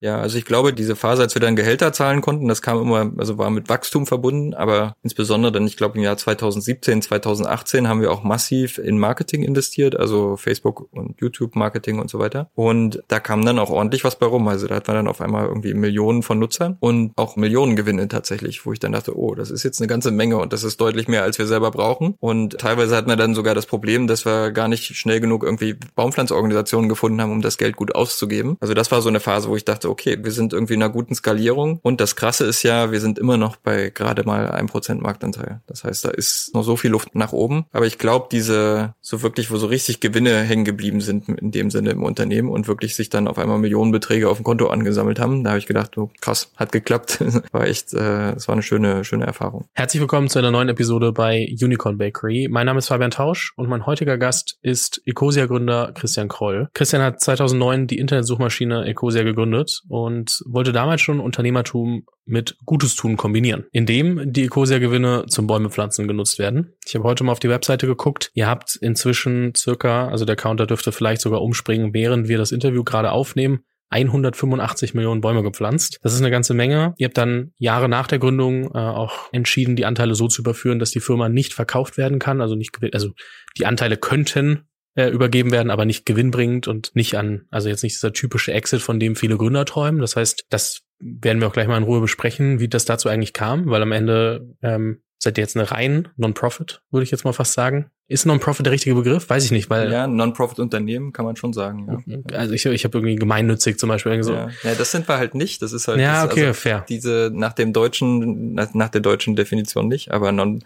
Ja, also ich glaube, diese Phase, als wir dann Gehälter zahlen konnten, das kam immer, also war mit Wachstum verbunden, aber insbesondere dann, ich glaube, im Jahr 2017, 2018 haben wir auch massiv in Marketing investiert, also Facebook und YouTube Marketing und so weiter. Und da kam dann auch ordentlich was bei rum. Also da hat man dann auf einmal irgendwie Millionen von Nutzern und auch Millionen Gewinne tatsächlich, wo ich dann dachte, oh, das ist jetzt eine ganze Menge und das ist deutlich mehr, als wir selber brauchen. Und teilweise hatten wir dann sogar das Problem, dass wir gar nicht schnell genug irgendwie Baumpflanzorganisationen gefunden haben, um das Geld gut auszugeben. Also das war so eine Phase, wo ich dachte, okay, wir sind irgendwie in einer guten Skalierung. Und das Krasse ist ja, wir sind immer noch bei gerade mal einem Prozent Marktanteil. Das heißt, da ist noch so viel Luft nach oben. Aber ich glaube, diese so wirklich, wo so richtig Gewinne hängen geblieben sind in dem Sinne im Unternehmen und wirklich sich dann auf einmal Millionenbeträge auf dem Konto angesammelt haben, da habe ich gedacht, oh, krass, hat geklappt. war echt, äh, es war eine schöne, schöne Erfahrung. Herzlich willkommen zu einer neuen Episode bei Unicorn Bakery. Mein Name ist Fabian Tausch und mein heutiger Gast ist Ecosia-Gründer Christian Kroll. Christian hat 2009 die Internetsuchmaschine Ecosia gegründet und wollte damals schon Unternehmertum mit Gutes tun kombinieren, indem die Ecosia-Gewinne zum Bäumepflanzen genutzt werden. Ich habe heute mal auf die Webseite geguckt. Ihr habt inzwischen circa, also der Counter dürfte vielleicht sogar umspringen, während wir das Interview gerade aufnehmen, 185 Millionen Bäume gepflanzt. Das ist eine ganze Menge. Ihr habt dann Jahre nach der Gründung äh, auch entschieden, die Anteile so zu überführen, dass die Firma nicht verkauft werden kann, also nicht also die Anteile könnten äh, übergeben werden, aber nicht gewinnbringend und nicht an, also jetzt nicht dieser typische Exit, von dem viele Gründer träumen. Das heißt, das werden wir auch gleich mal in Ruhe besprechen, wie das dazu eigentlich kam, weil am Ende ähm, seid ihr jetzt eine rein Non-Profit, würde ich jetzt mal fast sagen. Ist Non-Profit der richtige Begriff? Weiß ich nicht, weil. Ja, Non-Profit-Unternehmen kann man schon sagen, ja. Also ich, ich habe irgendwie gemeinnützig zum Beispiel so. Ja. ja, das sind wir halt nicht. Das ist halt. Ja, das, okay, also fair. Diese nach dem deutschen, nach, nach der deutschen Definition nicht, aber Non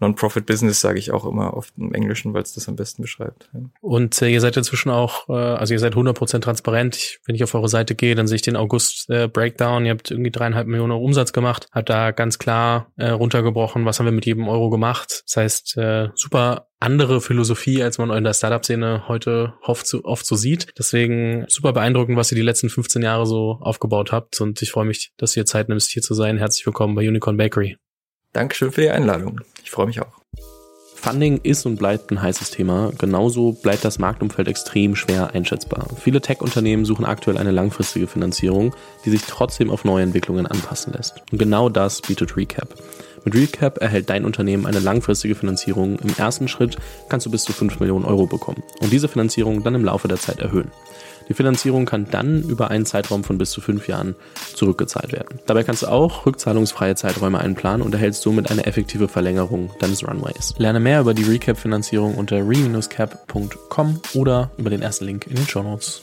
Non-Profit-Business sage ich auch immer oft im Englischen, weil es das am besten beschreibt. Ja. Und äh, ihr seid inzwischen auch, äh, also ihr seid 100% transparent. Ich, wenn ich auf eure Seite gehe, dann sehe ich den August äh, Breakdown. Ihr habt irgendwie dreieinhalb Millionen Euro Umsatz gemacht, habt da ganz klar äh, runtergebrochen, was haben wir mit jedem Euro gemacht. Das heißt, äh, super andere Philosophie, als man in der Startup-Szene heute oft so, oft so sieht. Deswegen super beeindruckend, was ihr die letzten 15 Jahre so aufgebaut habt. Und ich freue mich, dass ihr Zeit nimmt, hier zu sein. Herzlich willkommen bei Unicorn Bakery. Dankeschön für die Einladung. Ich freue mich auch. Funding ist und bleibt ein heißes Thema. Genauso bleibt das Marktumfeld extrem schwer einschätzbar. Viele Tech-Unternehmen suchen aktuell eine langfristige Finanzierung, die sich trotzdem auf neue Entwicklungen anpassen lässt. Und genau das bietet Recap. Mit Recap erhält dein Unternehmen eine langfristige Finanzierung. Im ersten Schritt kannst du bis zu 5 Millionen Euro bekommen und diese Finanzierung dann im Laufe der Zeit erhöhen. Die Finanzierung kann dann über einen Zeitraum von bis zu fünf Jahren zurückgezahlt werden. Dabei kannst du auch rückzahlungsfreie Zeiträume einplanen und erhältst somit eine effektive Verlängerung deines Runways. Lerne mehr über die Recap-Finanzierung unter re-cap.com oder über den ersten Link in den Show Notes.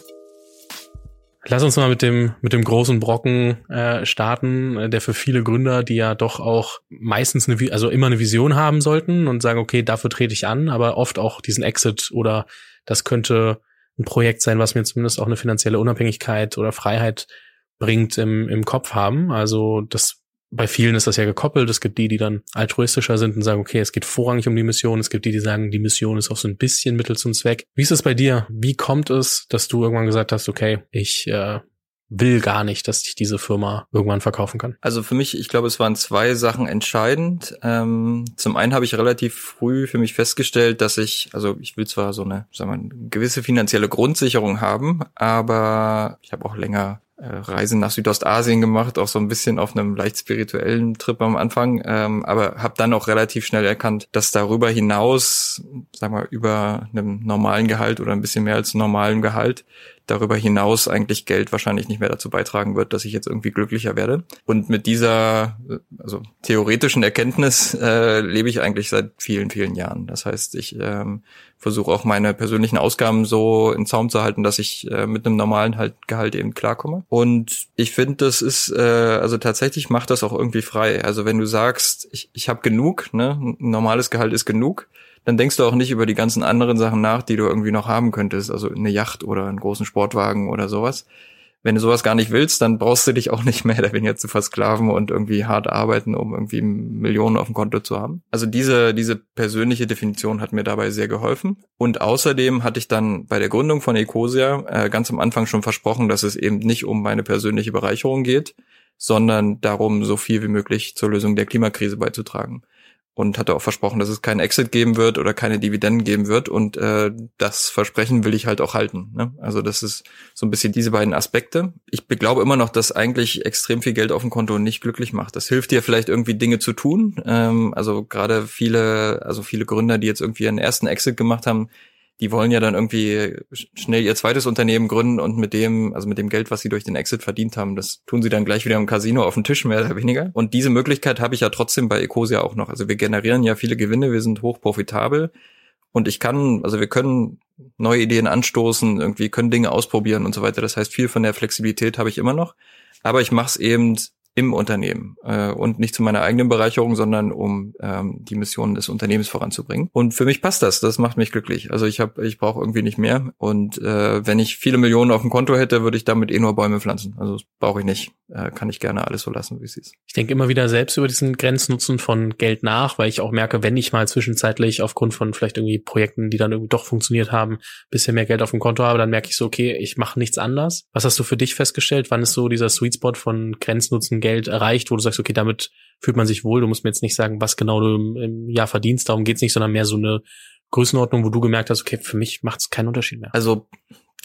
Lass uns mal mit dem mit dem großen Brocken äh, starten, der für viele Gründer, die ja doch auch meistens eine, also immer eine Vision haben sollten und sagen, okay, dafür trete ich an, aber oft auch diesen Exit oder das könnte ein Projekt sein, was mir zumindest auch eine finanzielle Unabhängigkeit oder Freiheit bringt im, im Kopf haben. Also das bei vielen ist das ja gekoppelt. Es gibt die, die dann altruistischer sind und sagen, okay, es geht vorrangig um die Mission. Es gibt die, die sagen, die Mission ist auch so ein bisschen Mittel zum Zweck. Wie ist es bei dir? Wie kommt es, dass du irgendwann gesagt hast, okay, ich äh, will gar nicht, dass ich diese Firma irgendwann verkaufen kann. Also für mich, ich glaube, es waren zwei Sachen entscheidend. Ähm, zum einen habe ich relativ früh für mich festgestellt, dass ich, also ich will zwar so eine, sagen wir, eine gewisse finanzielle Grundsicherung haben, aber ich habe auch länger Reisen nach Südostasien gemacht, auch so ein bisschen auf einem leicht spirituellen Trip am Anfang, ähm, aber habe dann auch relativ schnell erkannt, dass darüber hinaus, sag mal, über einem normalen Gehalt oder ein bisschen mehr als normalen Gehalt, darüber hinaus eigentlich Geld wahrscheinlich nicht mehr dazu beitragen wird, dass ich jetzt irgendwie glücklicher werde. Und mit dieser also theoretischen Erkenntnis äh, lebe ich eigentlich seit vielen, vielen Jahren. Das heißt, ich ähm, versuche auch meine persönlichen Ausgaben so in Zaum zu halten, dass ich äh, mit einem normalen halt Gehalt eben klarkomme. Und ich finde, das ist, äh, also tatsächlich macht das auch irgendwie frei. Also wenn du sagst, ich, ich habe genug, ne, ein normales Gehalt ist genug, dann denkst du auch nicht über die ganzen anderen Sachen nach, die du irgendwie noch haben könntest, also eine Yacht oder einen großen Sportwagen oder sowas wenn du sowas gar nicht willst, dann brauchst du dich auch nicht mehr oder weniger zu versklaven und irgendwie hart arbeiten, um irgendwie Millionen auf dem Konto zu haben. Also diese, diese persönliche Definition hat mir dabei sehr geholfen. Und außerdem hatte ich dann bei der Gründung von Ecosia äh, ganz am Anfang schon versprochen, dass es eben nicht um meine persönliche Bereicherung geht, sondern darum, so viel wie möglich zur Lösung der Klimakrise beizutragen. Und hatte auch versprochen, dass es keinen Exit geben wird oder keine Dividenden geben wird. Und äh, das Versprechen will ich halt auch halten. Ne? Also das ist so ein bisschen diese beiden Aspekte. Ich glaube immer noch, dass eigentlich extrem viel Geld auf dem Konto nicht glücklich macht. Das hilft dir vielleicht irgendwie Dinge zu tun. Ähm, also gerade viele, also viele Gründer, die jetzt irgendwie einen ersten Exit gemacht haben, die wollen ja dann irgendwie schnell ihr zweites Unternehmen gründen und mit dem, also mit dem Geld, was sie durch den Exit verdient haben, das tun sie dann gleich wieder im Casino auf den Tisch, mehr oder weniger. Und diese Möglichkeit habe ich ja trotzdem bei Ecosia auch noch. Also wir generieren ja viele Gewinne, wir sind hoch profitabel. Und ich kann, also wir können neue Ideen anstoßen, irgendwie können Dinge ausprobieren und so weiter. Das heißt, viel von der Flexibilität habe ich immer noch. Aber ich mache es eben im Unternehmen äh, und nicht zu meiner eigenen Bereicherung, sondern um ähm, die Mission des Unternehmens voranzubringen. Und für mich passt das, das macht mich glücklich. Also ich habe, ich brauche irgendwie nicht mehr. Und äh, wenn ich viele Millionen auf dem Konto hätte, würde ich damit eh nur Bäume pflanzen. Also das brauche ich nicht. Äh, kann ich gerne alles so lassen, wie es ist. Ich denke immer wieder selbst über diesen Grenznutzen von Geld nach, weil ich auch merke, wenn ich mal zwischenzeitlich aufgrund von vielleicht irgendwie Projekten, die dann irgendwie doch funktioniert haben, bisschen mehr Geld auf dem Konto habe, dann merke ich so, okay, ich mache nichts anders. Was hast du für dich festgestellt? Wann ist so dieser Sweet Spot von Grenznutzen Geld erreicht, wo du sagst, okay, damit fühlt man sich wohl. Du musst mir jetzt nicht sagen, was genau du im, im Jahr verdienst. Darum geht's nicht, sondern mehr so eine Größenordnung, wo du gemerkt hast, okay, für mich macht es keinen Unterschied mehr. Also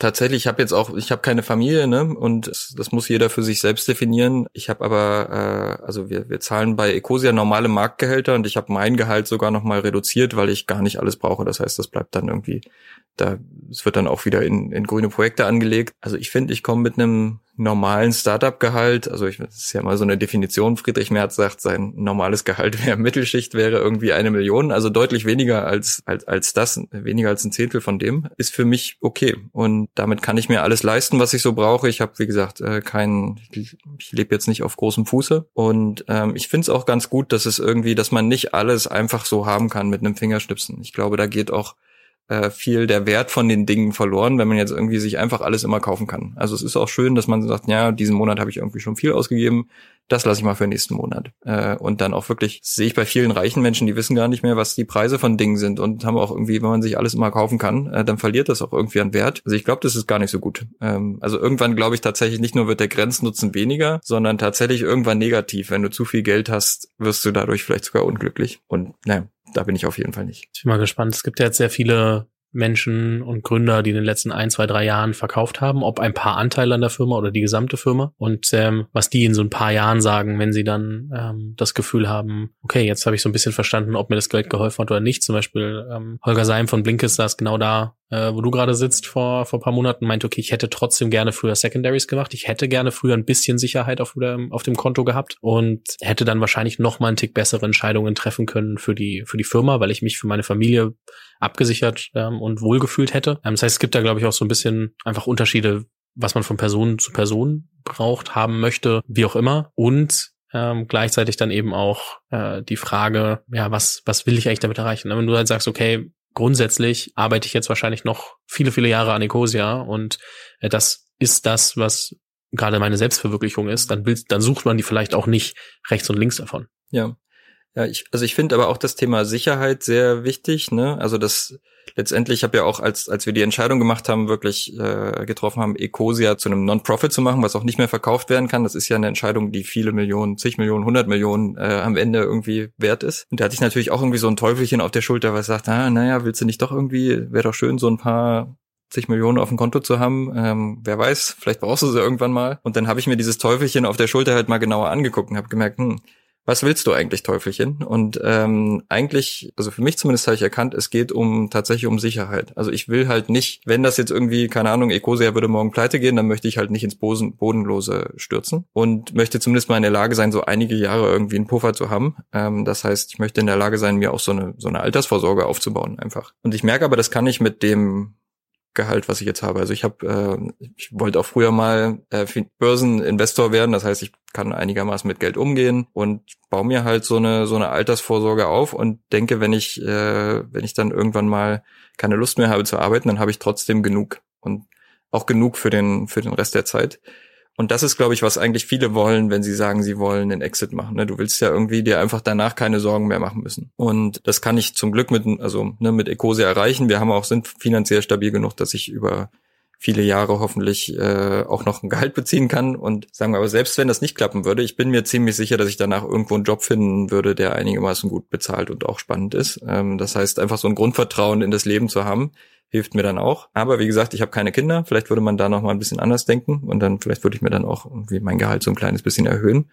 tatsächlich, ich habe jetzt auch, ich habe keine Familie, ne? Und das, das muss jeder für sich selbst definieren. Ich habe aber, äh, also wir, wir zahlen bei Ecosia normale Marktgehälter und ich habe mein Gehalt sogar noch mal reduziert, weil ich gar nicht alles brauche. Das heißt, das bleibt dann irgendwie da, es wird dann auch wieder in, in grüne Projekte angelegt. Also ich finde, ich komme mit einem normalen Startup-Gehalt, also ich, das ist ja mal so eine Definition, Friedrich Merz sagt, sein normales Gehalt wäre Mittelschicht, wäre irgendwie eine Million, also deutlich weniger als, als, als das, weniger als ein Zehntel von dem, ist für mich okay. Und damit kann ich mir alles leisten, was ich so brauche. Ich habe, wie gesagt, äh, kein, ich, ich lebe jetzt nicht auf großem Fuße. Und ähm, ich finde es auch ganz gut, dass es irgendwie, dass man nicht alles einfach so haben kann mit einem Fingerschnipsen. Ich glaube, da geht auch äh, viel der Wert von den Dingen verloren, wenn man jetzt irgendwie sich einfach alles immer kaufen kann. Also es ist auch schön, dass man sagt, ja, diesen Monat habe ich irgendwie schon viel ausgegeben, das lasse ich mal für den nächsten Monat. Äh, und dann auch wirklich, sehe ich bei vielen reichen Menschen, die wissen gar nicht mehr, was die Preise von Dingen sind und haben auch irgendwie, wenn man sich alles immer kaufen kann, äh, dann verliert das auch irgendwie an Wert. Also ich glaube, das ist gar nicht so gut. Ähm, also irgendwann glaube ich tatsächlich nicht nur wird der Grenznutzen weniger, sondern tatsächlich irgendwann negativ. Wenn du zu viel Geld hast, wirst du dadurch vielleicht sogar unglücklich. Und naja, da bin ich auf jeden Fall nicht. Ich bin mal gespannt. Es gibt ja jetzt sehr viele Menschen und Gründer, die in den letzten ein, zwei, drei Jahren verkauft haben, ob ein paar Anteile an der Firma oder die gesamte Firma und ähm, was die in so ein paar Jahren sagen, wenn sie dann ähm, das Gefühl haben, okay, jetzt habe ich so ein bisschen verstanden, ob mir das Geld geholfen hat oder nicht. Zum Beispiel ähm, Holger Seim von Blinkist saß genau da, äh, wo du gerade sitzt vor vor paar Monaten, meinte, okay, ich hätte trotzdem gerne früher Secondaries gemacht, ich hätte gerne früher ein bisschen Sicherheit auf, dem auf dem Konto gehabt und hätte dann wahrscheinlich noch mal einen Tick bessere Entscheidungen treffen können für die für die Firma, weil ich mich für meine Familie abgesichert ähm, und wohlgefühlt hätte. Ähm, das heißt, es gibt da, glaube ich, auch so ein bisschen einfach Unterschiede, was man von Person zu Person braucht, haben möchte, wie auch immer. Und ähm, gleichzeitig dann eben auch äh, die Frage, ja, was, was will ich eigentlich damit erreichen? Ne, wenn du halt sagst, okay, grundsätzlich arbeite ich jetzt wahrscheinlich noch viele, viele Jahre an Ecosia und äh, das ist das, was gerade meine Selbstverwirklichung ist, dann, will, dann sucht man die vielleicht auch nicht rechts und links davon. Ja. Ja, ich, also ich finde aber auch das Thema Sicherheit sehr wichtig. Ne? Also das letztendlich habe ja auch, als als wir die Entscheidung gemacht haben, wirklich äh, getroffen haben, Ecosia zu einem Non-Profit zu machen, was auch nicht mehr verkauft werden kann. Das ist ja eine Entscheidung, die viele Millionen, zig Millionen, hundert Millionen äh, am Ende irgendwie wert ist. Und da hatte ich natürlich auch irgendwie so ein Teufelchen auf der Schulter, was sagt, ah, naja, willst du nicht doch irgendwie, wäre doch schön, so ein paar zig Millionen auf dem Konto zu haben. Ähm, wer weiß, vielleicht brauchst du sie irgendwann mal. Und dann habe ich mir dieses Teufelchen auf der Schulter halt mal genauer angeguckt und habe gemerkt, hm, was willst du eigentlich, Teufelchen? Und ähm, eigentlich, also für mich zumindest habe ich erkannt, es geht um tatsächlich um Sicherheit. Also ich will halt nicht, wenn das jetzt irgendwie, keine Ahnung, Ecosia würde morgen pleite gehen, dann möchte ich halt nicht ins Boden, Bodenlose stürzen und möchte zumindest mal in der Lage sein, so einige Jahre irgendwie einen Puffer zu haben. Ähm, das heißt, ich möchte in der Lage sein, mir auch so eine, so eine Altersvorsorge aufzubauen einfach. Und ich merke aber, das kann ich mit dem Gehalt, was ich jetzt habe. Also ich habe, äh, ich wollte auch früher mal äh, Börseninvestor werden. Das heißt, ich kann einigermaßen mit Geld umgehen und baue mir halt so eine so eine Altersvorsorge auf und denke, wenn ich äh, wenn ich dann irgendwann mal keine Lust mehr habe zu arbeiten, dann habe ich trotzdem genug und auch genug für den für den Rest der Zeit. Und das ist, glaube ich, was eigentlich viele wollen, wenn sie sagen, sie wollen einen Exit machen. Ne? Du willst ja irgendwie dir einfach danach keine Sorgen mehr machen müssen. Und das kann ich zum Glück mit, also ne, mit Ecosia erreichen. Wir haben auch sind finanziell stabil genug, dass ich über viele Jahre hoffentlich äh, auch noch ein Gehalt beziehen kann. Und sagen wir aber, selbst wenn das nicht klappen würde, ich bin mir ziemlich sicher, dass ich danach irgendwo einen Job finden würde, der einigermaßen gut bezahlt und auch spannend ist. Ähm, das heißt, einfach so ein Grundvertrauen in das Leben zu haben, hilft mir dann auch. Aber wie gesagt, ich habe keine Kinder. Vielleicht würde man da noch mal ein bisschen anders denken und dann vielleicht würde ich mir dann auch irgendwie mein Gehalt so ein kleines bisschen erhöhen.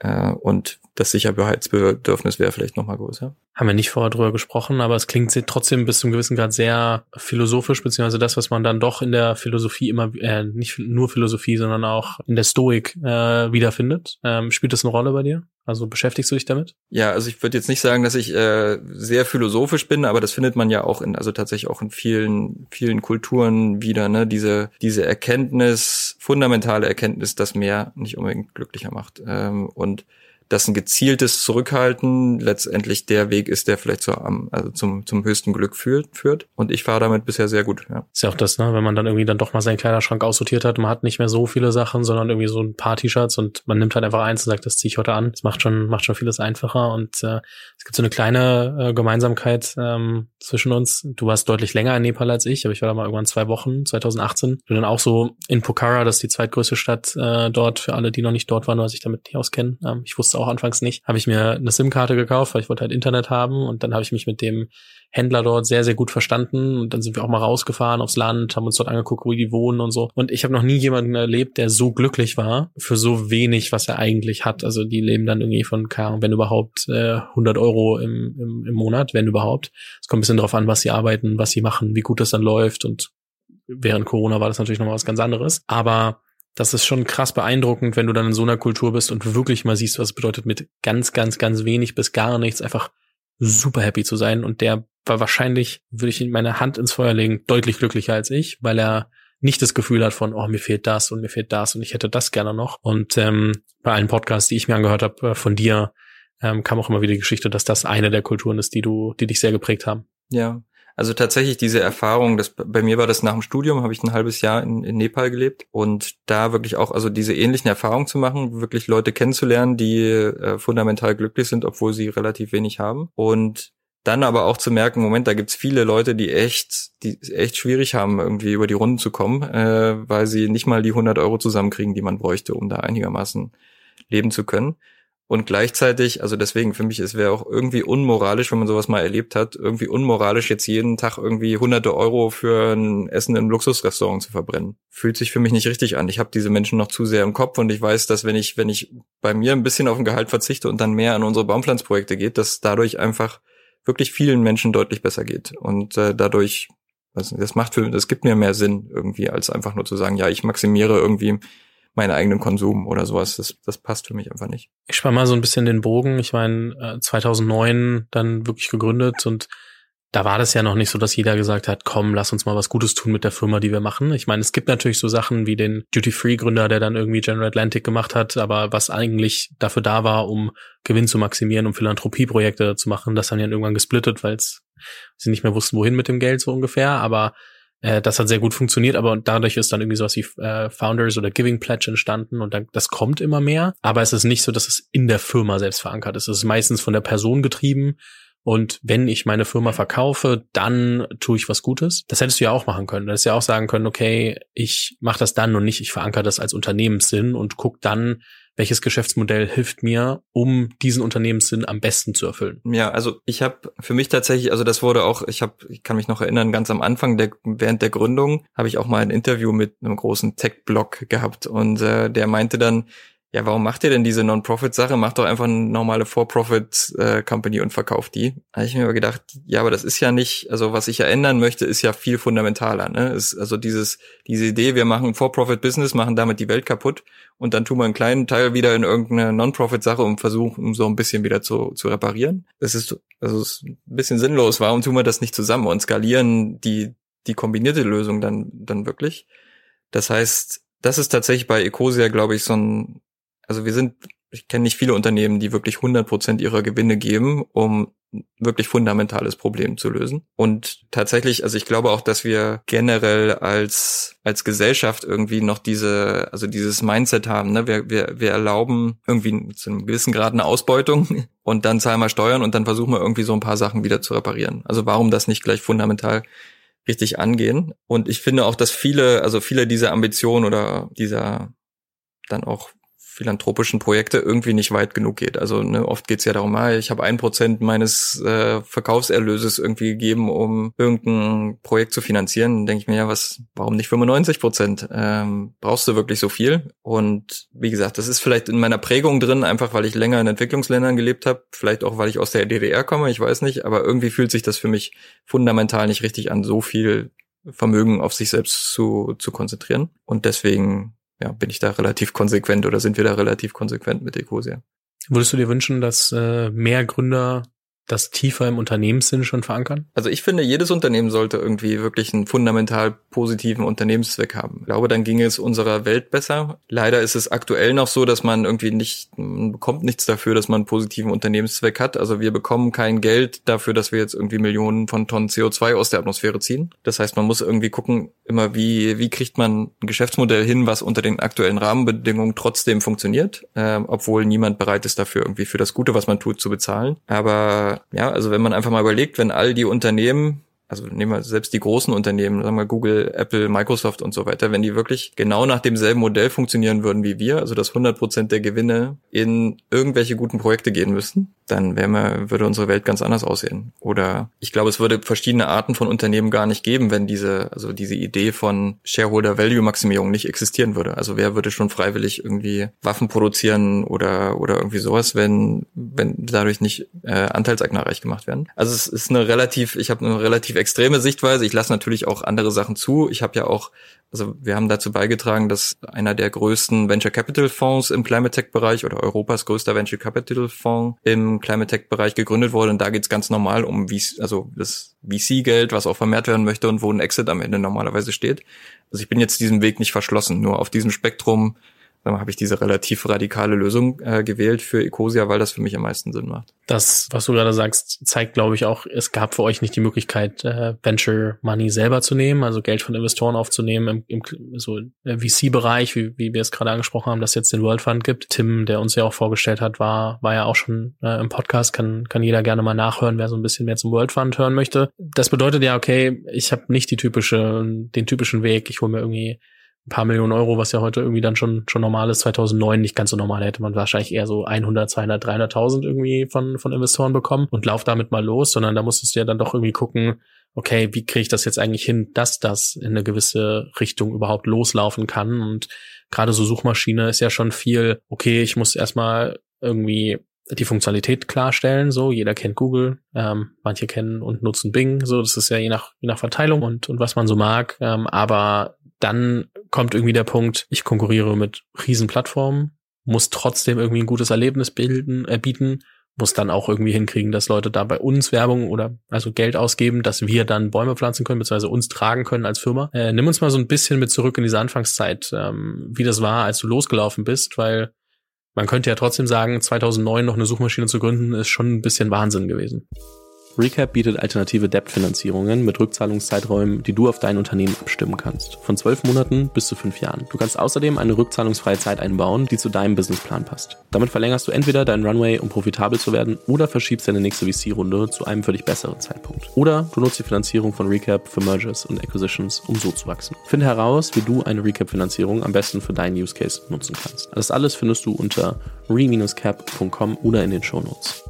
Äh, und das Sicherheitsbedürfnis wäre vielleicht noch mal größer. Haben wir nicht vorher drüber gesprochen, aber es klingt trotzdem bis zum gewissen Grad sehr philosophisch, beziehungsweise das, was man dann doch in der Philosophie immer, äh, nicht nur Philosophie, sondern auch in der Stoik äh, wiederfindet. Ähm, spielt das eine Rolle bei dir? Also beschäftigst du dich damit? Ja, also ich würde jetzt nicht sagen, dass ich äh, sehr philosophisch bin, aber das findet man ja auch in, also tatsächlich auch in vielen, vielen Kulturen wieder, ne, diese, diese Erkenntnis, fundamentale Erkenntnis, dass mehr nicht unbedingt glücklicher macht. Ähm, und dass ein gezieltes Zurückhalten letztendlich der Weg ist, der vielleicht am, also zum, zum höchsten Glück führt, führt. Und ich fahre damit bisher sehr gut, ja. Ist ja auch das, ne, wenn man dann irgendwie dann doch mal seinen Kleiderschrank aussortiert hat, man hat nicht mehr so viele Sachen, sondern irgendwie so ein paar T-Shirts und man nimmt halt einfach eins und sagt, das ziehe ich heute an. Das macht schon, macht schon vieles einfacher und äh, es gibt so eine kleine äh, Gemeinsamkeit ähm, zwischen uns. Du warst deutlich länger in Nepal als ich, aber ich war da mal irgendwann zwei Wochen, 2018. Bin dann auch so in Pokhara, das ist die zweitgrößte Stadt äh, dort, für alle, die noch nicht dort waren oder sich damit nicht auskennen. Ähm, ich wusste auch anfangs nicht, habe ich mir eine SIM-Karte gekauft, weil ich wollte halt Internet haben und dann habe ich mich mit dem Händler dort sehr, sehr gut verstanden und dann sind wir auch mal rausgefahren aufs Land, haben uns dort angeguckt, wo die wohnen und so. Und ich habe noch nie jemanden erlebt, der so glücklich war für so wenig, was er eigentlich hat. Also die leben dann irgendwie von, wenn überhaupt, äh, 100 Euro im, im, im Monat, wenn überhaupt. Es kommt ein bisschen darauf an, was sie arbeiten, was sie machen, wie gut das dann läuft und während Corona war das natürlich nochmal was ganz anderes. Aber das ist schon krass beeindruckend, wenn du dann in so einer Kultur bist und wirklich mal siehst, was es bedeutet, mit ganz, ganz, ganz wenig bis gar nichts einfach super happy zu sein. Und der war wahrscheinlich, würde ich in meine Hand ins Feuer legen, deutlich glücklicher als ich, weil er nicht das Gefühl hat von, oh, mir fehlt das und mir fehlt das und ich hätte das gerne noch. Und ähm, bei allen Podcasts, die ich mir angehört habe äh, von dir, ähm, kam auch immer wieder die Geschichte, dass das eine der Kulturen ist, die du, die dich sehr geprägt haben. Ja, also tatsächlich diese Erfahrung, das, bei mir war das nach dem Studium, habe ich ein halbes Jahr in, in Nepal gelebt und da wirklich auch, also diese ähnlichen Erfahrungen zu machen, wirklich Leute kennenzulernen, die äh, fundamental glücklich sind, obwohl sie relativ wenig haben und dann aber auch zu merken, Moment, da gibt's viele Leute, die echt, die echt schwierig haben, irgendwie über die Runden zu kommen, äh, weil sie nicht mal die 100 Euro zusammenkriegen, die man bräuchte, um da einigermaßen leben zu können. Und gleichzeitig, also deswegen für mich, es wäre auch irgendwie unmoralisch, wenn man sowas mal erlebt hat, irgendwie unmoralisch jetzt jeden Tag irgendwie hunderte Euro für ein Essen im Luxusrestaurant zu verbrennen. Fühlt sich für mich nicht richtig an. Ich habe diese Menschen noch zu sehr im Kopf und ich weiß, dass wenn ich, wenn ich bei mir ein bisschen auf ein Gehalt verzichte und dann mehr an unsere Baumpflanzprojekte geht, dass dadurch einfach wirklich vielen Menschen deutlich besser geht. Und äh, dadurch, also das macht für, das gibt mir mehr Sinn irgendwie, als einfach nur zu sagen, ja, ich maximiere irgendwie meinen eigenen Konsum oder sowas. Das, das passt für mich einfach nicht. Ich spann mal so ein bisschen den Bogen. Ich meine, 2009 dann wirklich gegründet und da war das ja noch nicht so, dass jeder gesagt hat, komm, lass uns mal was Gutes tun mit der Firma, die wir machen. Ich meine, es gibt natürlich so Sachen wie den Duty-Free-Gründer, der dann irgendwie General Atlantic gemacht hat, aber was eigentlich dafür da war, um Gewinn zu maximieren, um Philanthropieprojekte zu machen, das haben ja irgendwann gesplittet, weil sie nicht mehr wussten, wohin mit dem Geld so ungefähr. Aber äh, das hat sehr gut funktioniert, aber dadurch ist dann irgendwie sowas wie äh, Founders oder Giving Pledge entstanden und dann, das kommt immer mehr. Aber es ist nicht so, dass es in der Firma selbst verankert ist. Es ist meistens von der Person getrieben. Und wenn ich meine Firma verkaufe, dann tue ich was Gutes. Das hättest du ja auch machen können. Du hättest ja auch sagen können, okay, ich mache das dann und nicht, ich verankere das als Unternehmenssinn und guck dann, welches Geschäftsmodell hilft mir, um diesen Unternehmenssinn am besten zu erfüllen? Ja, also ich habe für mich tatsächlich, also das wurde auch, ich habe, ich kann mich noch erinnern, ganz am Anfang der während der Gründung habe ich auch mal ein Interview mit einem großen Tech-Blog gehabt und äh, der meinte dann, ja, warum macht ihr denn diese Non-Profit-Sache? Macht doch einfach eine normale For-Profit-Company und verkauft die. Da habe ich mir aber gedacht, ja, aber das ist ja nicht, also was ich ja ändern möchte, ist ja viel fundamentaler. Ne? Ist also dieses, diese Idee, wir machen For-Profit-Business, machen damit die Welt kaputt und dann tun wir einen kleinen Teil wieder in irgendeine Non-Profit-Sache und versuchen, so ein bisschen wieder zu, zu reparieren. Das ist, also ist ein bisschen sinnlos. Warum tun wir das nicht zusammen und skalieren die, die kombinierte Lösung dann, dann wirklich? Das heißt, das ist tatsächlich bei Ecosia, glaube ich, so ein, also wir sind, ich kenne nicht viele Unternehmen, die wirklich 100 Prozent ihrer Gewinne geben, um wirklich fundamentales Problem zu lösen. Und tatsächlich, also ich glaube auch, dass wir generell als, als Gesellschaft irgendwie noch diese, also dieses Mindset haben, ne? Wir, wir, wir erlauben irgendwie zu einem gewissen Grad eine Ausbeutung und dann zahlen wir Steuern und dann versuchen wir irgendwie so ein paar Sachen wieder zu reparieren. Also warum das nicht gleich fundamental richtig angehen. Und ich finde auch, dass viele, also viele dieser Ambitionen oder dieser dann auch philanthropischen Projekte irgendwie nicht weit genug geht. Also ne, oft geht's ja darum, ah, ich habe ein Prozent meines äh, Verkaufserlöses irgendwie gegeben, um irgendein Projekt zu finanzieren. Dann denke ich mir ja, was, warum nicht 95 Prozent? Ähm, brauchst du wirklich so viel? Und wie gesagt, das ist vielleicht in meiner Prägung drin, einfach weil ich länger in Entwicklungsländern gelebt habe, vielleicht auch weil ich aus der DDR komme, ich weiß nicht, aber irgendwie fühlt sich das für mich fundamental nicht richtig an, so viel Vermögen auf sich selbst zu, zu konzentrieren. Und deswegen ja, bin ich da relativ konsequent oder sind wir da relativ konsequent mit Ecosia. Würdest du dir wünschen, dass äh, mehr Gründer das tiefer im Unternehmenssinn schon verankern? Also ich finde, jedes Unternehmen sollte irgendwie wirklich einen fundamental positiven Unternehmenszweck haben. Ich glaube, dann ginge es unserer Welt besser. Leider ist es aktuell noch so, dass man irgendwie nicht, man bekommt nichts dafür, dass man einen positiven Unternehmenszweck hat. Also wir bekommen kein Geld dafür, dass wir jetzt irgendwie Millionen von Tonnen CO2 aus der Atmosphäre ziehen. Das heißt, man muss irgendwie gucken, immer wie, wie kriegt man ein Geschäftsmodell hin, was unter den aktuellen Rahmenbedingungen trotzdem funktioniert, äh, obwohl niemand bereit ist dafür irgendwie für das Gute, was man tut, zu bezahlen. Aber ja, also wenn man einfach mal überlegt, wenn all die Unternehmen also nehmen wir selbst die großen Unternehmen, sagen wir Google, Apple, Microsoft und so weiter, wenn die wirklich genau nach demselben Modell funktionieren würden wie wir, also dass 100 Prozent der Gewinne in irgendwelche guten Projekte gehen müssten, dann wäre wir, würde unsere Welt ganz anders aussehen. Oder ich glaube, es würde verschiedene Arten von Unternehmen gar nicht geben, wenn diese, also diese Idee von Shareholder Value Maximierung nicht existieren würde. Also wer würde schon freiwillig irgendwie Waffen produzieren oder, oder irgendwie sowas, wenn, wenn dadurch nicht äh, Anteilseigner reich gemacht werden. Also es ist eine relativ, ich habe eine relativ extreme Sichtweise. Ich lasse natürlich auch andere Sachen zu. Ich habe ja auch, also wir haben dazu beigetragen, dass einer der größten Venture Capital Fonds im Climate Tech Bereich oder Europas größter Venture Capital Fonds im Climate Tech Bereich gegründet wurde. Und da geht es ganz normal um VC, also das VC-Geld, was auch vermehrt werden möchte und wo ein Exit am Ende normalerweise steht. Also ich bin jetzt diesem Weg nicht verschlossen. Nur auf diesem Spektrum habe ich diese relativ radikale Lösung äh, gewählt für Ecosia, weil das für mich am meisten Sinn macht. Das, was du gerade sagst, zeigt, glaube ich, auch, es gab für euch nicht die Möglichkeit, äh, Venture Money selber zu nehmen, also Geld von Investoren aufzunehmen im, im so VC-Bereich, wie, wie wir es gerade angesprochen haben, dass jetzt den World Fund gibt. Tim, der uns ja auch vorgestellt hat, war, war ja auch schon äh, im Podcast, kann, kann jeder gerne mal nachhören, wer so ein bisschen mehr zum World Fund hören möchte. Das bedeutet ja, okay, ich habe nicht die typische, den typischen Weg, ich hole mir irgendwie ein paar Millionen Euro, was ja heute irgendwie dann schon schon normal ist. 2009 nicht ganz so normal, hätte man wahrscheinlich eher so 100, 200, 300.000 irgendwie von von Investoren bekommen und lauf damit mal los, sondern da musstest du ja dann doch irgendwie gucken, okay, wie kriege ich das jetzt eigentlich hin, dass das in eine gewisse Richtung überhaupt loslaufen kann und gerade so Suchmaschine ist ja schon viel, okay, ich muss erstmal irgendwie die Funktionalität klarstellen. So, jeder kennt Google, ähm, manche kennen und nutzen Bing. So, das ist ja je nach je nach Verteilung und und was man so mag. Ähm, aber dann kommt irgendwie der Punkt, ich konkurriere mit Riesenplattformen, muss trotzdem irgendwie ein gutes Erlebnis bilden, äh, bieten, muss dann auch irgendwie hinkriegen, dass Leute da bei uns Werbung oder also Geld ausgeben, dass wir dann Bäume pflanzen können, beziehungsweise uns tragen können als Firma. Äh, nimm uns mal so ein bisschen mit zurück in diese Anfangszeit, ähm, wie das war, als du losgelaufen bist, weil man könnte ja trotzdem sagen, 2009 noch eine Suchmaschine zu gründen, ist schon ein bisschen Wahnsinn gewesen. Recap bietet alternative Debt-Finanzierungen mit Rückzahlungszeiträumen, die du auf dein Unternehmen abstimmen kannst. Von zwölf Monaten bis zu fünf Jahren. Du kannst außerdem eine rückzahlungsfreie Zeit einbauen, die zu deinem Businessplan passt. Damit verlängerst du entweder deinen Runway, um profitabel zu werden, oder verschiebst deine nächste VC-Runde zu einem für dich besseren Zeitpunkt. Oder du nutzt die Finanzierung von Recap für Mergers und Acquisitions, um so zu wachsen. Finde heraus, wie du eine Recap-Finanzierung am besten für deinen Use Case nutzen kannst. Das alles findest du unter re-cap.com oder in den Show Notes.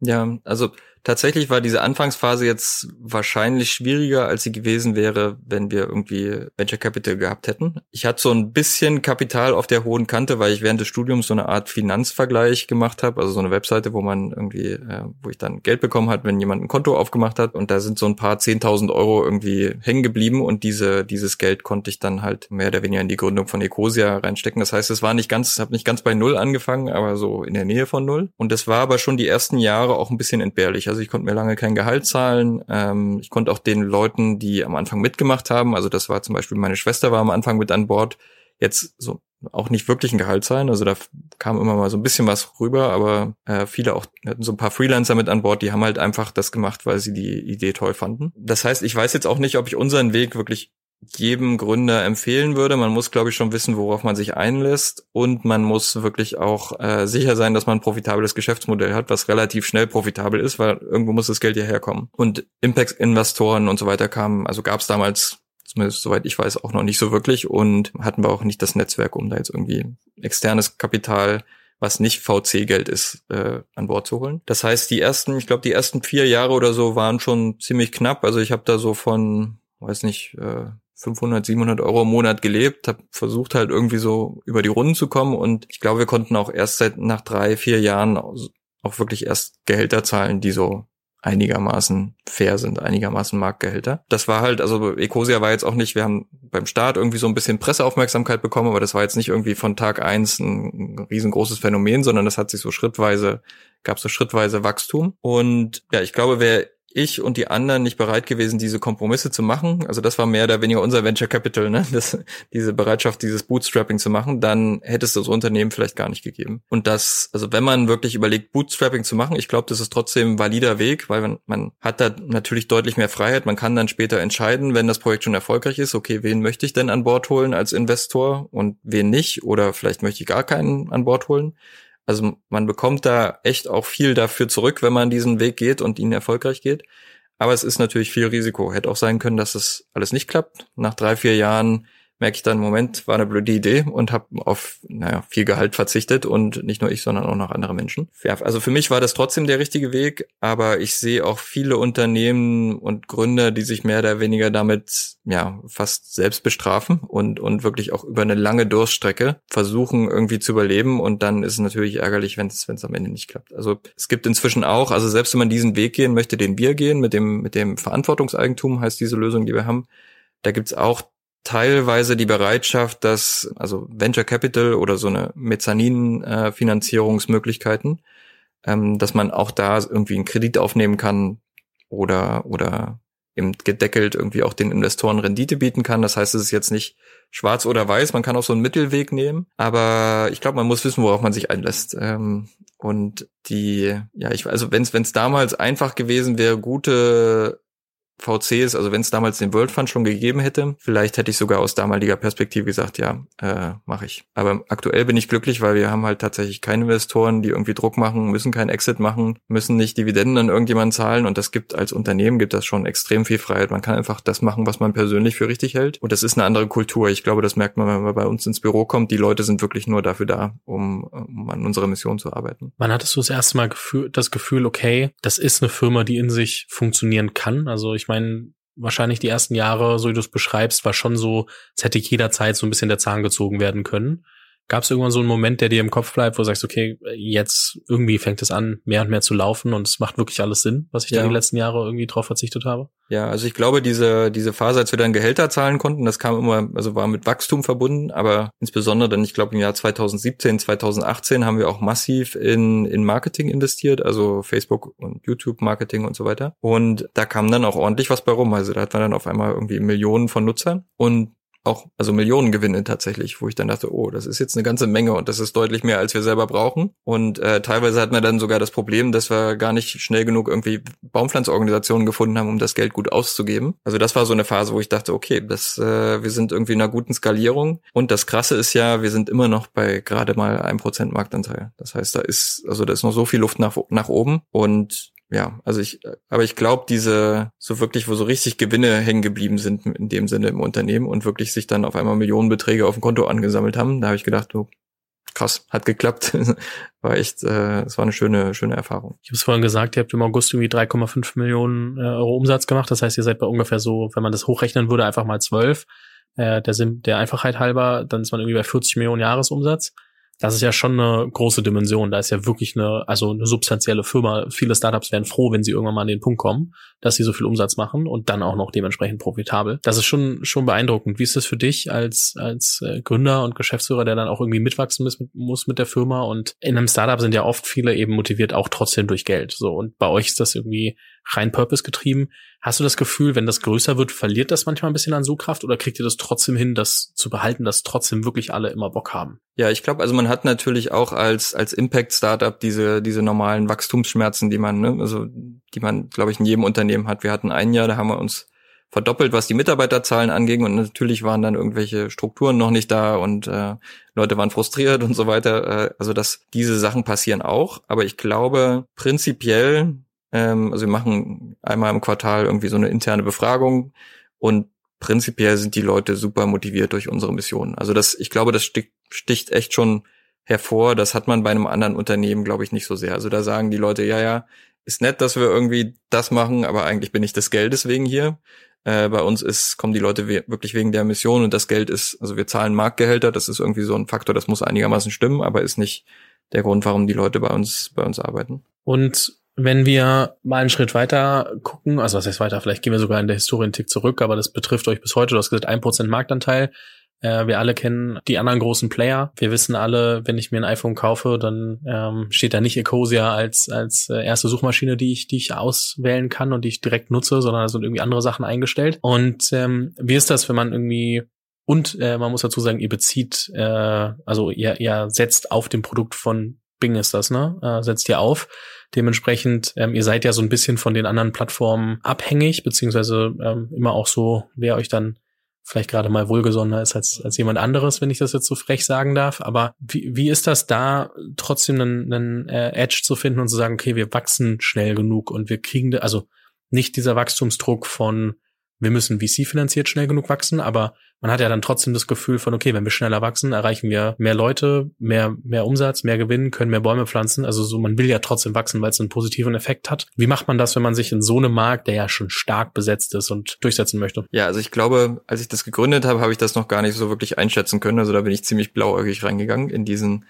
Ja, also Tatsächlich war diese Anfangsphase jetzt wahrscheinlich schwieriger, als sie gewesen wäre, wenn wir irgendwie Venture Capital gehabt hätten. Ich hatte so ein bisschen Kapital auf der hohen Kante, weil ich während des Studiums so eine Art Finanzvergleich gemacht habe, also so eine Webseite, wo man irgendwie, äh, wo ich dann Geld bekommen hat, wenn jemand ein Konto aufgemacht hat und da sind so ein paar 10.000 Euro irgendwie hängen geblieben und diese dieses Geld konnte ich dann halt mehr oder weniger in die Gründung von Ecosia reinstecken. Das heißt, es war nicht ganz, habe nicht ganz bei Null angefangen, aber so in der Nähe von Null. Und das war aber schon die ersten Jahre auch ein bisschen entbehrlich. Also ich konnte mir lange kein Gehalt zahlen. Ähm, ich konnte auch den Leuten, die am Anfang mitgemacht haben, also das war zum Beispiel meine Schwester war am Anfang mit an Bord, jetzt so auch nicht wirklich ein Gehalt zahlen. Also da kam immer mal so ein bisschen was rüber, aber äh, viele auch hatten so ein paar Freelancer mit an Bord, die haben halt einfach das gemacht, weil sie die Idee toll fanden. Das heißt, ich weiß jetzt auch nicht, ob ich unseren Weg wirklich jedem Gründer empfehlen würde. Man muss, glaube ich, schon wissen, worauf man sich einlässt und man muss wirklich auch äh, sicher sein, dass man ein profitables Geschäftsmodell hat, was relativ schnell profitabel ist, weil irgendwo muss das Geld ja herkommen. Und Impact-Investoren und so weiter kamen, also gab es damals zumindest soweit ich weiß, auch noch nicht so wirklich und hatten wir auch nicht das Netzwerk, um da jetzt irgendwie externes Kapital was nicht VC-Geld ist, äh, an Bord zu holen. Das heißt, die ersten, ich glaube, die ersten vier Jahre oder so waren schon ziemlich knapp. Also ich habe da so von, weiß nicht, äh, 500, 700 Euro im Monat gelebt, habe versucht halt irgendwie so über die Runden zu kommen und ich glaube, wir konnten auch erst seit nach drei, vier Jahren auch wirklich erst Gehälter zahlen, die so einigermaßen fair sind, einigermaßen Marktgehälter. Das war halt, also Ecosia war jetzt auch nicht, wir haben beim Start irgendwie so ein bisschen Presseaufmerksamkeit bekommen, aber das war jetzt nicht irgendwie von Tag eins ein riesengroßes Phänomen, sondern das hat sich so schrittweise, gab so schrittweise Wachstum. Und ja, ich glaube, wer ich und die anderen nicht bereit gewesen, diese Kompromisse zu machen. Also das war mehr oder weniger unser Venture Capital, ne? Das, diese Bereitschaft, dieses Bootstrapping zu machen, dann hätte es das Unternehmen vielleicht gar nicht gegeben. Und das, also wenn man wirklich überlegt, Bootstrapping zu machen, ich glaube, das ist trotzdem ein valider Weg, weil man, man hat da natürlich deutlich mehr Freiheit. Man kann dann später entscheiden, wenn das Projekt schon erfolgreich ist, okay, wen möchte ich denn an Bord holen als Investor und wen nicht? Oder vielleicht möchte ich gar keinen an Bord holen. Also man bekommt da echt auch viel dafür zurück, wenn man diesen Weg geht und ihn erfolgreich geht. Aber es ist natürlich viel Risiko. Hätte auch sein können, dass es alles nicht klappt. Nach drei, vier Jahren merke ich dann, Moment, war eine blöde Idee und habe auf naja, viel Gehalt verzichtet und nicht nur ich, sondern auch noch andere Menschen. Ja, also für mich war das trotzdem der richtige Weg, aber ich sehe auch viele Unternehmen und Gründer, die sich mehr oder weniger damit ja fast selbst bestrafen und und wirklich auch über eine lange Durststrecke versuchen irgendwie zu überleben und dann ist es natürlich ärgerlich, wenn es wenn es am Ende nicht klappt. Also es gibt inzwischen auch, also selbst wenn man diesen Weg gehen möchte, den wir gehen mit dem mit dem Verantwortungseigentum heißt diese Lösung, die wir haben, da gibt's auch teilweise die Bereitschaft, dass also Venture Capital oder so eine Mezzanin-Finanzierungsmöglichkeiten, ähm, dass man auch da irgendwie einen Kredit aufnehmen kann oder oder eben gedeckelt irgendwie auch den Investoren Rendite bieten kann. Das heißt, es ist jetzt nicht schwarz oder weiß, man kann auch so einen Mittelweg nehmen, aber ich glaube, man muss wissen, worauf man sich einlässt. Ähm, und die, ja, ich, also wenn es damals einfach gewesen wäre, gute VCs, also wenn es damals den World Fund schon gegeben hätte, vielleicht hätte ich sogar aus damaliger Perspektive gesagt, ja, äh, mache ich. Aber aktuell bin ich glücklich, weil wir haben halt tatsächlich keine Investoren, die irgendwie Druck machen, müssen kein Exit machen, müssen nicht Dividenden an irgendjemanden zahlen und das gibt als Unternehmen gibt das schon extrem viel Freiheit. Man kann einfach das machen, was man persönlich für richtig hält und das ist eine andere Kultur. Ich glaube, das merkt man, wenn man bei uns ins Büro kommt. Die Leute sind wirklich nur dafür da, um, um an unserer Mission zu arbeiten. Wann hattest du das erste Mal Gefühl, das Gefühl, okay, das ist eine Firma, die in sich funktionieren kann? Also ich meine, wahrscheinlich die ersten Jahre, so wie du es beschreibst, war schon so, es hätte jederzeit so ein bisschen der Zahn gezogen werden können. Gab es irgendwann so einen Moment, der dir im Kopf bleibt, wo du sagst, okay, jetzt irgendwie fängt es an, mehr und mehr zu laufen und es macht wirklich alles Sinn, was ich ja. da die letzten Jahre irgendwie drauf verzichtet habe? Ja, also ich glaube, diese, diese Phase, als wir dann Gehälter zahlen konnten, das kam immer, also war mit Wachstum verbunden, aber insbesondere dann, ich glaube, im Jahr 2017, 2018 haben wir auch massiv in, in Marketing investiert, also Facebook und YouTube Marketing und so weiter. Und da kam dann auch ordentlich was bei rum. Also da hat man dann auf einmal irgendwie Millionen von Nutzern. Und auch, also Millionen Gewinne tatsächlich, wo ich dann dachte, oh, das ist jetzt eine ganze Menge und das ist deutlich mehr, als wir selber brauchen. Und äh, teilweise hatten wir dann sogar das Problem, dass wir gar nicht schnell genug irgendwie Baumpflanzorganisationen gefunden haben, um das Geld gut auszugeben. Also das war so eine Phase, wo ich dachte, okay, das, äh, wir sind irgendwie in einer guten Skalierung. Und das Krasse ist ja, wir sind immer noch bei gerade mal einem Prozent Marktanteil. Das heißt, da ist, also da ist noch so viel Luft nach, nach oben. Und ja, also ich, aber ich glaube, diese so wirklich, wo so richtig Gewinne hängen geblieben sind in dem Sinne im Unternehmen und wirklich sich dann auf einmal Millionenbeträge auf dem Konto angesammelt haben, da habe ich gedacht, oh, krass, hat geklappt. war echt, äh, es war eine schöne, schöne Erfahrung. Ich habe es vorhin gesagt, ihr habt im August irgendwie 3,5 Millionen äh, Euro Umsatz gemacht. Das heißt, ihr seid bei ungefähr so, wenn man das hochrechnen würde, einfach mal zwölf. Äh, der, der Einfachheit halber, dann ist man irgendwie bei 40 Millionen Jahresumsatz das ist ja schon eine große Dimension. Da ist ja wirklich eine, also eine substanzielle Firma. Viele Startups wären froh, wenn sie irgendwann mal an den Punkt kommen, dass sie so viel Umsatz machen und dann auch noch dementsprechend profitabel. Das ist schon, schon beeindruckend. Wie ist das für dich als, als äh, Gründer und Geschäftsführer, der dann auch irgendwie mitwachsen muss, muss mit der Firma? Und in einem Startup sind ja oft viele eben motiviert auch trotzdem durch Geld. So. Und bei euch ist das irgendwie rein Purpose getrieben. Hast du das Gefühl, wenn das größer wird, verliert das manchmal ein bisschen an Sogkraft oder kriegt ihr das trotzdem hin, das zu behalten, dass trotzdem wirklich alle immer Bock haben? Ja, ich glaube, also man hat natürlich auch als als Impact Startup diese diese normalen Wachstumsschmerzen, die man ne, also die man glaube ich in jedem Unternehmen hat. Wir hatten ein Jahr, da haben wir uns verdoppelt, was die Mitarbeiterzahlen anging und natürlich waren dann irgendwelche Strukturen noch nicht da und äh, Leute waren frustriert und so weiter. Äh, also dass diese Sachen passieren auch, aber ich glaube prinzipiell, ähm, also wir machen einmal im Quartal irgendwie so eine interne Befragung und prinzipiell sind die Leute super motiviert durch unsere Mission. Also das, ich glaube, das sticht, echt schon hervor. Das hat man bei einem anderen Unternehmen, glaube ich, nicht so sehr. Also da sagen die Leute, ja, ja, ist nett, dass wir irgendwie das machen, aber eigentlich bin ich des Geldes wegen hier. Äh, bei uns ist, kommen die Leute we wirklich wegen der Mission und das Geld ist, also wir zahlen Marktgehälter, das ist irgendwie so ein Faktor, das muss einigermaßen stimmen, aber ist nicht der Grund, warum die Leute bei uns, bei uns arbeiten. Und wenn wir mal einen Schritt weiter gucken, also was heißt weiter, vielleicht gehen wir sogar in der Historie einen Tick zurück, aber das betrifft euch bis heute, du hast gesagt, ein Prozent Marktanteil. Äh, wir alle kennen die anderen großen Player. Wir wissen alle, wenn ich mir ein iPhone kaufe, dann ähm, steht da nicht Ecosia als als äh, erste Suchmaschine, die ich die ich auswählen kann und die ich direkt nutze, sondern da sind irgendwie andere Sachen eingestellt. Und ähm, wie ist das, wenn man irgendwie und äh, man muss dazu sagen, ihr bezieht, äh, also ihr, ihr setzt auf dem Produkt von Bing ist das, ne? Äh, setzt ihr auf. Dementsprechend, ähm, ihr seid ja so ein bisschen von den anderen Plattformen abhängig, beziehungsweise ähm, immer auch so, wer euch dann vielleicht gerade mal wohlgesonnener ist als, als jemand anderes, wenn ich das jetzt so frech sagen darf. Aber wie, wie ist das da, trotzdem einen, einen äh, Edge zu finden und zu sagen, okay, wir wachsen schnell genug und wir kriegen, also nicht dieser Wachstumsdruck von, wir müssen VC-finanziert schnell genug wachsen, aber man hat ja dann trotzdem das Gefühl von, okay, wenn wir schneller wachsen, erreichen wir mehr Leute, mehr, mehr Umsatz, mehr Gewinn, können mehr Bäume pflanzen. Also so, man will ja trotzdem wachsen, weil es einen positiven Effekt hat. Wie macht man das, wenn man sich in so einem Markt, der ja schon stark besetzt ist und durchsetzen möchte? Ja, also ich glaube, als ich das gegründet habe, habe ich das noch gar nicht so wirklich einschätzen können. Also da bin ich ziemlich blauäugig reingegangen in diesen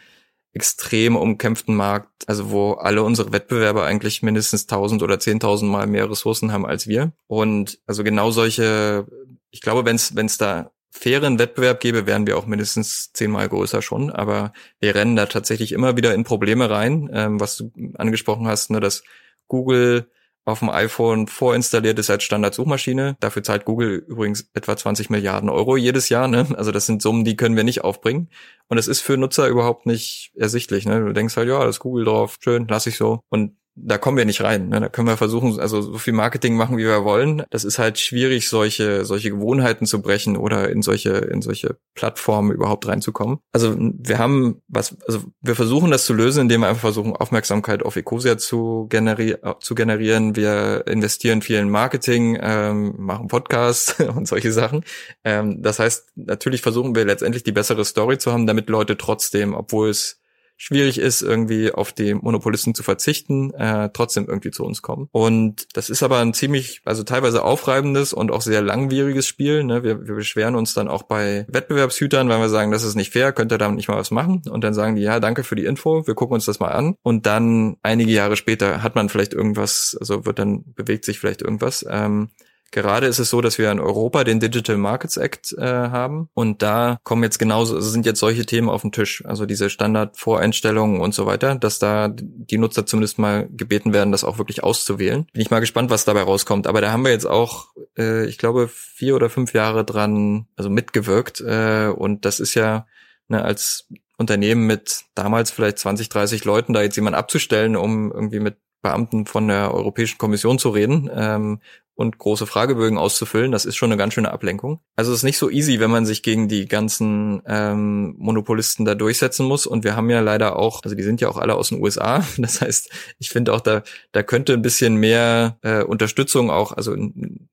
extrem umkämpften Markt, also wo alle unsere Wettbewerber eigentlich mindestens 1000 oder 10.000 Mal mehr Ressourcen haben als wir. Und also genau solche, ich glaube, wenn es da fairen Wettbewerb gäbe, wären wir auch mindestens zehnmal größer schon. Aber wir rennen da tatsächlich immer wieder in Probleme rein, ähm, was du angesprochen hast, ne, dass Google auf dem iPhone vorinstalliert ist als Standardsuchmaschine. Dafür zahlt Google übrigens etwa 20 Milliarden Euro jedes Jahr. Ne? Also das sind Summen, die können wir nicht aufbringen. Und es ist für Nutzer überhaupt nicht ersichtlich. Ne? Du denkst halt, ja, das Google drauf, schön, lass ich so. Und da kommen wir nicht rein. Ne? Da können wir versuchen, also so viel Marketing machen, wie wir wollen. Das ist halt schwierig, solche, solche Gewohnheiten zu brechen oder in solche, in solche Plattformen überhaupt reinzukommen. Also wir haben was, also wir versuchen das zu lösen, indem wir einfach versuchen, Aufmerksamkeit auf Ecosia zu, generi zu generieren. Wir investieren viel in Marketing, ähm, machen Podcasts und solche Sachen. Ähm, das heißt, natürlich versuchen wir letztendlich die bessere Story zu haben, damit Leute trotzdem, obwohl es schwierig ist, irgendwie auf die Monopolisten zu verzichten, äh, trotzdem irgendwie zu uns kommen. Und das ist aber ein ziemlich, also teilweise aufreibendes und auch sehr langwieriges Spiel. Ne? Wir, wir beschweren uns dann auch bei Wettbewerbshütern, weil wir sagen, das ist nicht fair, könnt ihr damit nicht mal was machen? Und dann sagen die, ja, danke für die Info, wir gucken uns das mal an. Und dann einige Jahre später hat man vielleicht irgendwas, also wird dann, bewegt sich vielleicht irgendwas. Ähm, Gerade ist es so, dass wir in Europa den Digital Markets Act äh, haben und da kommen jetzt genauso, also sind jetzt solche Themen auf den Tisch, also diese Standardvoreinstellungen und so weiter, dass da die Nutzer zumindest mal gebeten werden, das auch wirklich auszuwählen. Bin ich mal gespannt, was dabei rauskommt. Aber da haben wir jetzt auch, äh, ich glaube, vier oder fünf Jahre dran, also mitgewirkt äh, und das ist ja ne, als Unternehmen mit damals vielleicht 20, 30 Leuten da jetzt jemand abzustellen, um irgendwie mit Beamten von der Europäischen Kommission zu reden ähm, und große Fragebögen auszufüllen, das ist schon eine ganz schöne Ablenkung. Also es ist nicht so easy, wenn man sich gegen die ganzen ähm, Monopolisten da durchsetzen muss. Und wir haben ja leider auch, also die sind ja auch alle aus den USA. Das heißt, ich finde auch da, da könnte ein bisschen mehr äh, Unterstützung auch, also in,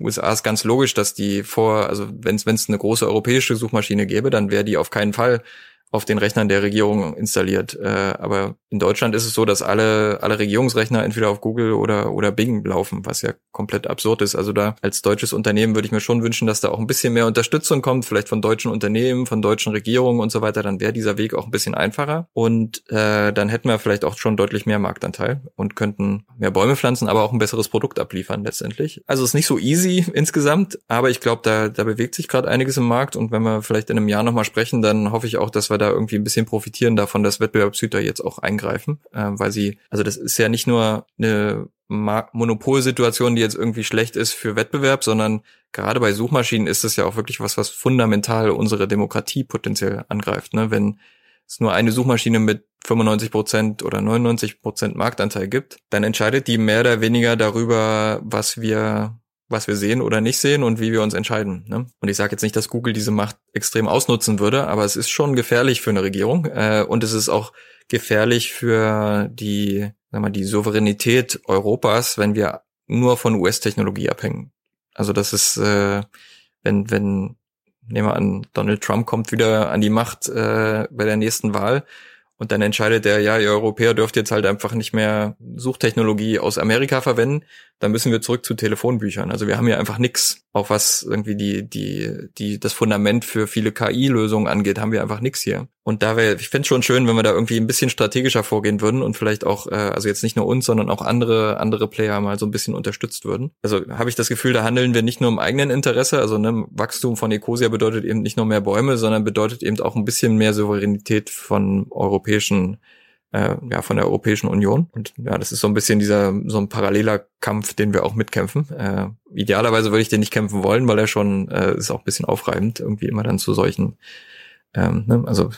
USA ist ganz logisch, dass die vor, also wenn es eine große europäische Suchmaschine gäbe, dann wäre die auf keinen Fall auf den Rechnern der Regierung installiert. Äh, aber in Deutschland ist es so, dass alle, alle Regierungsrechner entweder auf Google oder, oder Bing laufen, was ja komplett absurd ist. Also da als deutsches Unternehmen würde ich mir schon wünschen, dass da auch ein bisschen mehr Unterstützung kommt, vielleicht von deutschen Unternehmen, von deutschen Regierungen und so weiter. Dann wäre dieser Weg auch ein bisschen einfacher. Und äh, dann hätten wir vielleicht auch schon deutlich mehr Marktanteil und könnten mehr Bäume pflanzen, aber auch ein besseres Produkt abliefern letztendlich. Also es ist nicht so easy insgesamt, aber ich glaube, da, da bewegt sich gerade einiges im Markt. Und wenn wir vielleicht in einem Jahr nochmal sprechen, dann hoffe ich auch, dass wir da irgendwie ein bisschen profitieren davon, dass Wettbewerbshüter jetzt auch eingreifen, äh, weil sie, also das ist ja nicht nur eine Monopolsituation, die jetzt irgendwie schlecht ist für Wettbewerb, sondern gerade bei Suchmaschinen ist es ja auch wirklich was, was fundamental unsere Demokratie potenziell angreift. Ne? Wenn es nur eine Suchmaschine mit 95 Prozent oder 99 Prozent Marktanteil gibt, dann entscheidet die mehr oder weniger darüber, was wir was wir sehen oder nicht sehen und wie wir uns entscheiden. Ne? Und ich sage jetzt nicht, dass Google diese Macht extrem ausnutzen würde, aber es ist schon gefährlich für eine Regierung äh, und es ist auch gefährlich für die, sag mal, die Souveränität Europas, wenn wir nur von US-Technologie abhängen. Also das ist, äh, wenn, wenn, nehmen wir an, Donald Trump kommt wieder an die Macht äh, bei der nächsten Wahl und dann entscheidet er, ja, ihr Europäer dürft jetzt halt einfach nicht mehr Suchtechnologie aus Amerika verwenden. Dann müssen wir zurück zu Telefonbüchern. Also wir haben hier einfach nix, auch was irgendwie die, die, die, das Fundament für viele KI-Lösungen angeht, haben wir einfach nix hier. Und da wäre, ich fände schon schön, wenn wir da irgendwie ein bisschen strategischer vorgehen würden und vielleicht auch, äh, also jetzt nicht nur uns, sondern auch andere, andere Player mal so ein bisschen unterstützt würden. Also habe ich das Gefühl, da handeln wir nicht nur im eigenen Interesse. Also ne, Wachstum von Ecosia bedeutet eben nicht nur mehr Bäume, sondern bedeutet eben auch ein bisschen mehr Souveränität von europäischen äh, ja, von der Europäischen Union. Und ja, das ist so ein bisschen dieser, so ein paralleler Kampf, den wir auch mitkämpfen. Äh, idealerweise würde ich den nicht kämpfen wollen, weil er schon äh, ist auch ein bisschen aufreibend, irgendwie immer dann zu solchen, ähm, ne, also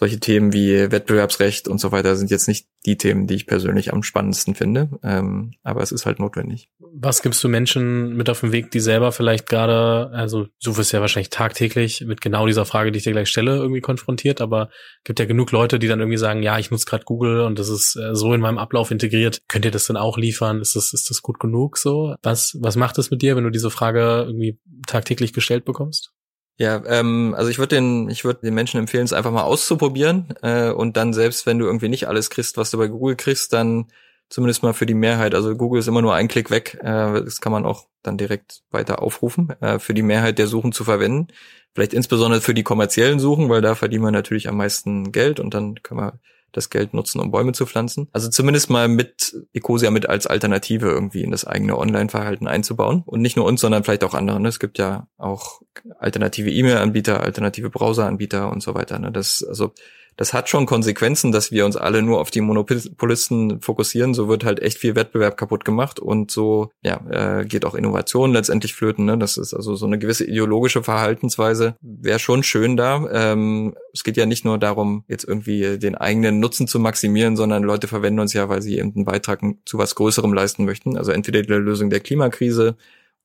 solche Themen wie Wettbewerbsrecht und so weiter sind jetzt nicht die Themen, die ich persönlich am spannendsten finde. Ähm, aber es ist halt notwendig. Was gibst du Menschen mit auf den Weg, die selber vielleicht gerade, also du wirst ja wahrscheinlich tagtäglich mit genau dieser Frage, die ich dir gleich stelle, irgendwie konfrontiert, aber gibt ja genug Leute, die dann irgendwie sagen, ja, ich nutze gerade Google und das ist äh, so in meinem Ablauf integriert. Könnt ihr das dann auch liefern? Ist das, ist das gut genug so? Was, was macht es mit dir, wenn du diese Frage irgendwie tagtäglich gestellt bekommst? Ja, ähm, also ich würde den, ich würde den Menschen empfehlen, es einfach mal auszuprobieren äh, und dann selbst, wenn du irgendwie nicht alles kriegst, was du bei Google kriegst, dann zumindest mal für die Mehrheit. Also Google ist immer nur ein Klick weg. Äh, das kann man auch dann direkt weiter aufrufen, äh, für die Mehrheit der Suchen zu verwenden. Vielleicht insbesondere für die kommerziellen Suchen, weil da verdienen wir natürlich am meisten Geld und dann können wir das Geld nutzen, um Bäume zu pflanzen. Also zumindest mal mit Ecosia mit als Alternative irgendwie in das eigene Online-Verhalten einzubauen. Und nicht nur uns, sondern vielleicht auch andere. Ne? Es gibt ja auch alternative E-Mail-Anbieter, alternative Browser-Anbieter und so weiter. Ne? Das, also das hat schon Konsequenzen, dass wir uns alle nur auf die Monopolisten fokussieren. So wird halt echt viel Wettbewerb kaputt gemacht und so ja äh, geht auch Innovation letztendlich flöten. Ne? Das ist also so eine gewisse ideologische Verhaltensweise. Wäre schon schön da. Ähm, es geht ja nicht nur darum, jetzt irgendwie den eigenen Nutzen zu maximieren, sondern Leute verwenden uns ja, weil sie eben einen Beitrag zu was Größerem leisten möchten. Also entweder die Lösung der Klimakrise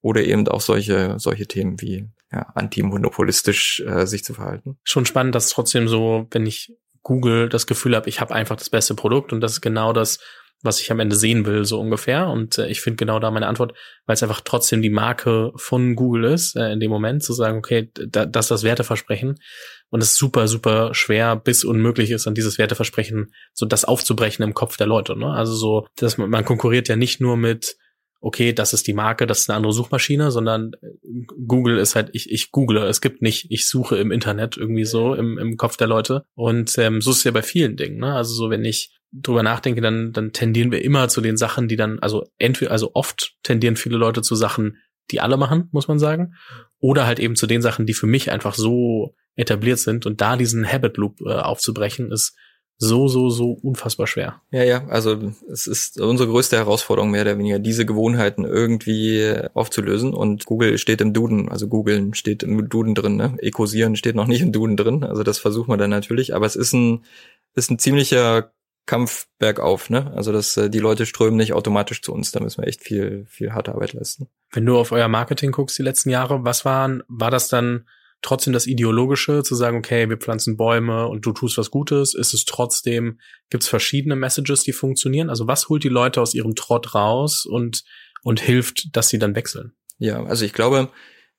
oder eben auch solche solche Themen wie ja, antimonopolistisch äh, sich zu verhalten. Schon spannend, dass trotzdem so, wenn ich Google das Gefühl habe, ich habe einfach das beste Produkt und das ist genau das, was ich am Ende sehen will, so ungefähr. Und äh, ich finde genau da meine Antwort, weil es einfach trotzdem die Marke von Google ist, äh, in dem Moment zu sagen, okay, da, das ist das Werteversprechen. Und es super, super schwer bis unmöglich ist, an dieses Werteversprechen so das aufzubrechen im Kopf der Leute. Ne? Also so, dass man, man konkurriert ja nicht nur mit okay, das ist die Marke, das ist eine andere Suchmaschine, sondern äh, Google ist halt, ich, ich google, es gibt nicht, ich suche im Internet irgendwie so im, im Kopf der Leute. Und ähm, so ist es ja bei vielen Dingen. Ne? Also so, wenn ich drüber nachdenke, dann, dann tendieren wir immer zu den Sachen, die dann, also entweder, also oft tendieren viele Leute zu Sachen, die alle machen, muss man sagen. Oder halt eben zu den Sachen, die für mich einfach so etabliert sind. Und da diesen Habit Loop äh, aufzubrechen, ist so, so, so unfassbar schwer. Ja, ja, also es ist unsere größte Herausforderung mehr oder weniger, diese Gewohnheiten irgendwie aufzulösen. Und Google steht im Duden, also googeln steht im Duden drin, ne? Ecosieren steht noch nicht im Duden drin. Also das versuchen wir dann natürlich. Aber es ist ein, ist ein ziemlicher Kampf bergauf, ne? Also dass äh, die Leute strömen nicht automatisch zu uns, da müssen wir echt viel, viel harte Arbeit leisten. Wenn du auf euer Marketing guckst die letzten Jahre, was waren, war das dann trotzdem das Ideologische, zu sagen, okay, wir pflanzen Bäume und du tust was Gutes? Ist es trotzdem, gibt es verschiedene Messages, die funktionieren? Also was holt die Leute aus ihrem Trott raus und, und hilft, dass sie dann wechseln? Ja, also ich glaube,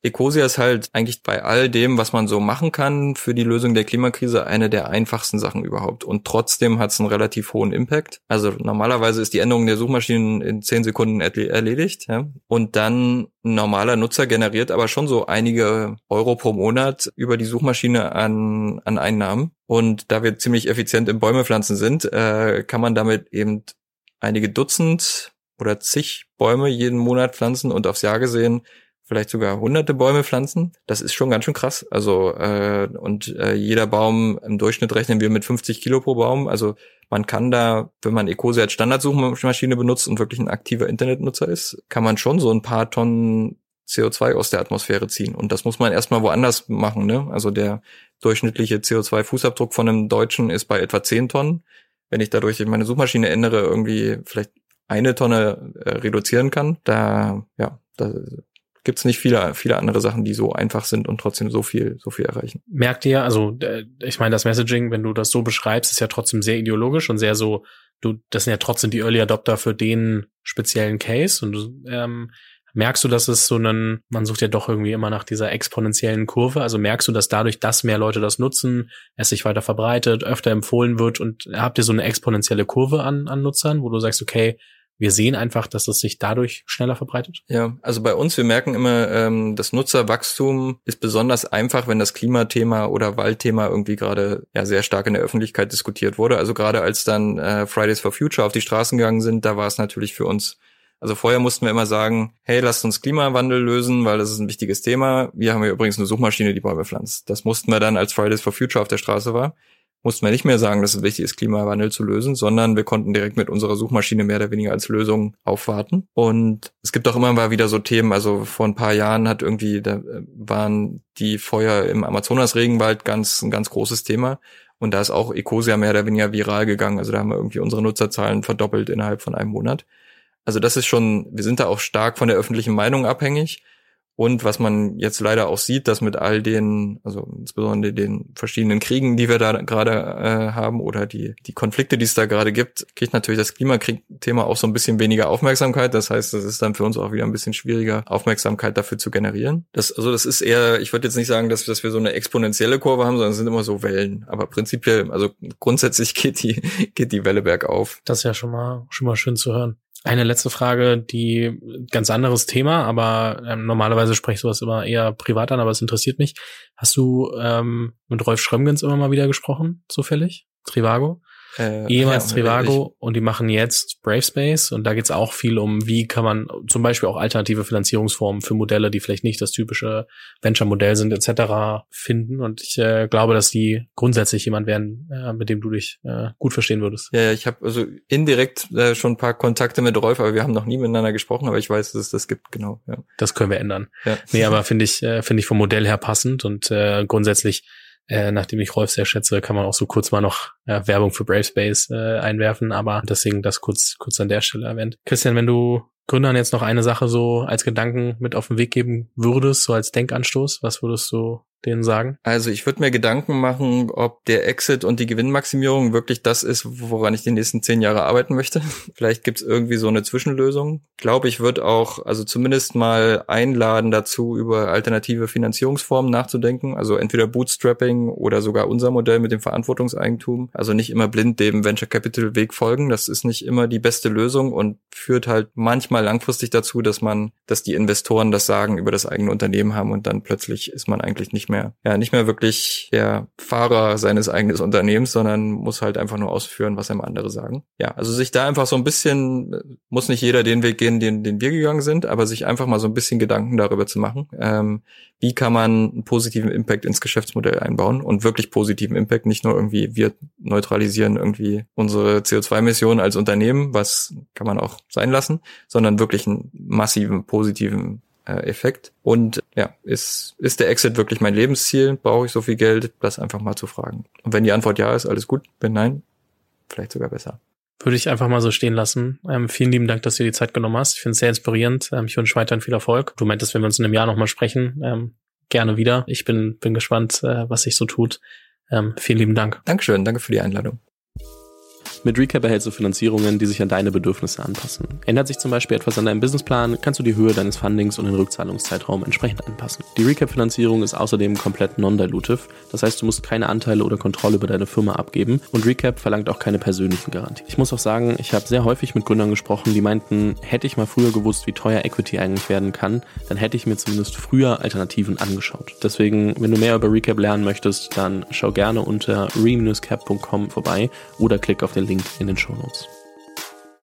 Ecosia ist halt eigentlich bei all dem, was man so machen kann für die Lösung der Klimakrise, eine der einfachsten Sachen überhaupt. Und trotzdem hat es einen relativ hohen Impact. Also normalerweise ist die Änderung der Suchmaschinen in zehn Sekunden erledigt. Ja? Und dann ein normaler Nutzer generiert aber schon so einige Euro pro Monat über die Suchmaschine an, an Einnahmen. Und da wir ziemlich effizient im Bäumepflanzen sind, äh, kann man damit eben einige Dutzend oder zig Bäume jeden Monat pflanzen und aufs Jahr gesehen vielleicht sogar hunderte Bäume pflanzen. Das ist schon ganz schön krass. Also äh, und äh, jeder Baum im Durchschnitt rechnen wir mit 50 Kilo pro Baum. Also man kann da, wenn man Ecosia als Standardsuchmaschine benutzt und wirklich ein aktiver Internetnutzer ist, kann man schon so ein paar Tonnen CO2 aus der Atmosphäre ziehen. Und das muss man erstmal woanders machen. Ne? Also der durchschnittliche CO2-Fußabdruck von einem Deutschen ist bei etwa 10 Tonnen. Wenn ich dadurch meine Suchmaschine ändere, irgendwie vielleicht eine Tonne äh, reduzieren kann, da, ja, da gibt's nicht viele, viele andere Sachen, die so einfach sind und trotzdem so viel, so viel erreichen. Merkt ihr, also äh, ich meine, das Messaging, wenn du das so beschreibst, ist ja trotzdem sehr ideologisch und sehr so, du, das sind ja trotzdem die Early Adopter für den speziellen Case und du, ähm, merkst du, dass es so einen, man sucht ja doch irgendwie immer nach dieser exponentiellen Kurve, also merkst du, dass dadurch, dass mehr Leute das nutzen, es sich weiter verbreitet, öfter empfohlen wird und habt ihr so eine exponentielle Kurve an, an Nutzern, wo du sagst, okay, wir sehen einfach, dass es sich dadurch schneller verbreitet? Ja, also bei uns, wir merken immer, ähm, das Nutzerwachstum ist besonders einfach, wenn das Klimathema oder Waldthema irgendwie gerade ja sehr stark in der Öffentlichkeit diskutiert wurde. Also gerade als dann äh, Fridays for Future auf die Straßen gegangen sind, da war es natürlich für uns also vorher mussten wir immer sagen, hey, lasst uns Klimawandel lösen, weil das ist ein wichtiges Thema. Wir haben ja übrigens eine Suchmaschine, die Bäume pflanzt. Das mussten wir dann, als Fridays for Future auf der Straße war mussten wir nicht mehr sagen, dass es wichtig ist, Klimawandel zu lösen, sondern wir konnten direkt mit unserer Suchmaschine mehr oder weniger als Lösung aufwarten. Und es gibt auch immer mal wieder so Themen, also vor ein paar Jahren hat irgendwie, da äh, waren die Feuer im Amazonas-Regenwald ganz, ein ganz großes Thema. Und da ist auch Ecosia mehr oder weniger viral gegangen. Also da haben wir irgendwie unsere Nutzerzahlen verdoppelt innerhalb von einem Monat. Also das ist schon, wir sind da auch stark von der öffentlichen Meinung abhängig. Und was man jetzt leider auch sieht, dass mit all den, also insbesondere den verschiedenen Kriegen, die wir da gerade äh, haben oder die, die Konflikte, die es da gerade gibt, kriegt natürlich das Klimakrieg-Thema auch so ein bisschen weniger Aufmerksamkeit. Das heißt, es ist dann für uns auch wieder ein bisschen schwieriger, Aufmerksamkeit dafür zu generieren. Das, also das ist eher, ich würde jetzt nicht sagen, dass, dass wir so eine exponentielle Kurve haben, sondern es sind immer so Wellen. Aber prinzipiell, also grundsätzlich geht die, geht die Welle bergauf. Das ist ja schon mal, schon mal schön zu hören. Eine letzte Frage, die ganz anderes Thema, aber ähm, normalerweise spreche ich sowas immer eher privat an, aber es interessiert mich. Hast du ähm, mit Rolf Schrömgens immer mal wieder gesprochen, zufällig? Trivago? Äh, ehemals ja, Trivago und die machen jetzt Bravespace und da geht es auch viel um, wie kann man zum Beispiel auch alternative Finanzierungsformen für Modelle, die vielleicht nicht das typische Venture-Modell sind, etc. finden. Und ich äh, glaube, dass die grundsätzlich jemand wären, äh, mit dem du dich äh, gut verstehen würdest. Ja, ich habe also indirekt äh, schon ein paar Kontakte mit Rolf, aber wir haben noch nie miteinander gesprochen, aber ich weiß, dass es das gibt, genau. Ja. Das können wir ändern. Ja. Nee, aber finde ich, äh, finde ich vom Modell her passend und äh, grundsätzlich äh, nachdem ich Rolf sehr schätze, kann man auch so kurz mal noch äh, Werbung für Bravespace äh, einwerfen, aber deswegen das kurz, kurz an der Stelle erwähnt. Christian, wenn du Gründern jetzt noch eine Sache so als Gedanken mit auf den Weg geben würdest, so als Denkanstoß, was würdest du denen sagen? Also ich würde mir Gedanken machen, ob der Exit und die Gewinnmaximierung wirklich das ist, woran ich die nächsten zehn Jahre arbeiten möchte. Vielleicht gibt es irgendwie so eine Zwischenlösung. Glaube, ich würde auch, also zumindest mal einladen dazu, über alternative Finanzierungsformen nachzudenken. Also entweder Bootstrapping oder sogar unser Modell mit dem Verantwortungseigentum. Also nicht immer blind dem Venture Capital Weg folgen. Das ist nicht immer die beste Lösung und führt halt manchmal langfristig dazu, dass man, dass die Investoren das Sagen über das eigene Unternehmen haben und dann plötzlich ist man eigentlich nicht mehr mehr, ja, nicht mehr wirklich der Fahrer seines eigenen Unternehmens, sondern muss halt einfach nur ausführen, was einem andere sagen. Ja, also sich da einfach so ein bisschen, muss nicht jeder den Weg gehen, den, den wir gegangen sind, aber sich einfach mal so ein bisschen Gedanken darüber zu machen, ähm, wie kann man einen positiven Impact ins Geschäftsmodell einbauen und wirklich positiven Impact, nicht nur irgendwie wir neutralisieren irgendwie unsere CO2-Emissionen als Unternehmen, was kann man auch sein lassen, sondern wirklich einen massiven positiven äh, Effekt. Und ja, ist, ist der Exit wirklich mein Lebensziel? Brauche ich so viel Geld? Das einfach mal zu fragen. Und wenn die Antwort ja ist, alles gut. Wenn nein, vielleicht sogar besser. Würde ich einfach mal so stehen lassen. Ähm, vielen lieben Dank, dass du dir die Zeit genommen hast. Ich finde es sehr inspirierend. Ähm, ich wünsche weiterhin viel Erfolg. Du meintest, wenn wir uns in einem Jahr nochmal sprechen, ähm, gerne wieder. Ich bin, bin gespannt, äh, was sich so tut. Ähm, vielen lieben Dank. Dankeschön, danke für die Einladung. Mit Recap erhältst du Finanzierungen, die sich an deine Bedürfnisse anpassen. Ändert sich zum Beispiel etwas an deinem Businessplan, kannst du die Höhe deines Fundings und den Rückzahlungszeitraum entsprechend anpassen. Die Recap-Finanzierung ist außerdem komplett non-dilutive, das heißt, du musst keine Anteile oder Kontrolle über deine Firma abgeben und Recap verlangt auch keine persönlichen Garantien. Ich muss auch sagen, ich habe sehr häufig mit Gründern gesprochen, die meinten, hätte ich mal früher gewusst, wie teuer Equity eigentlich werden kann, dann hätte ich mir zumindest früher Alternativen angeschaut. Deswegen, wenn du mehr über Recap lernen möchtest, dann schau gerne unter re-cap.com vorbei oder klick auf den Link Link in den Shownotes.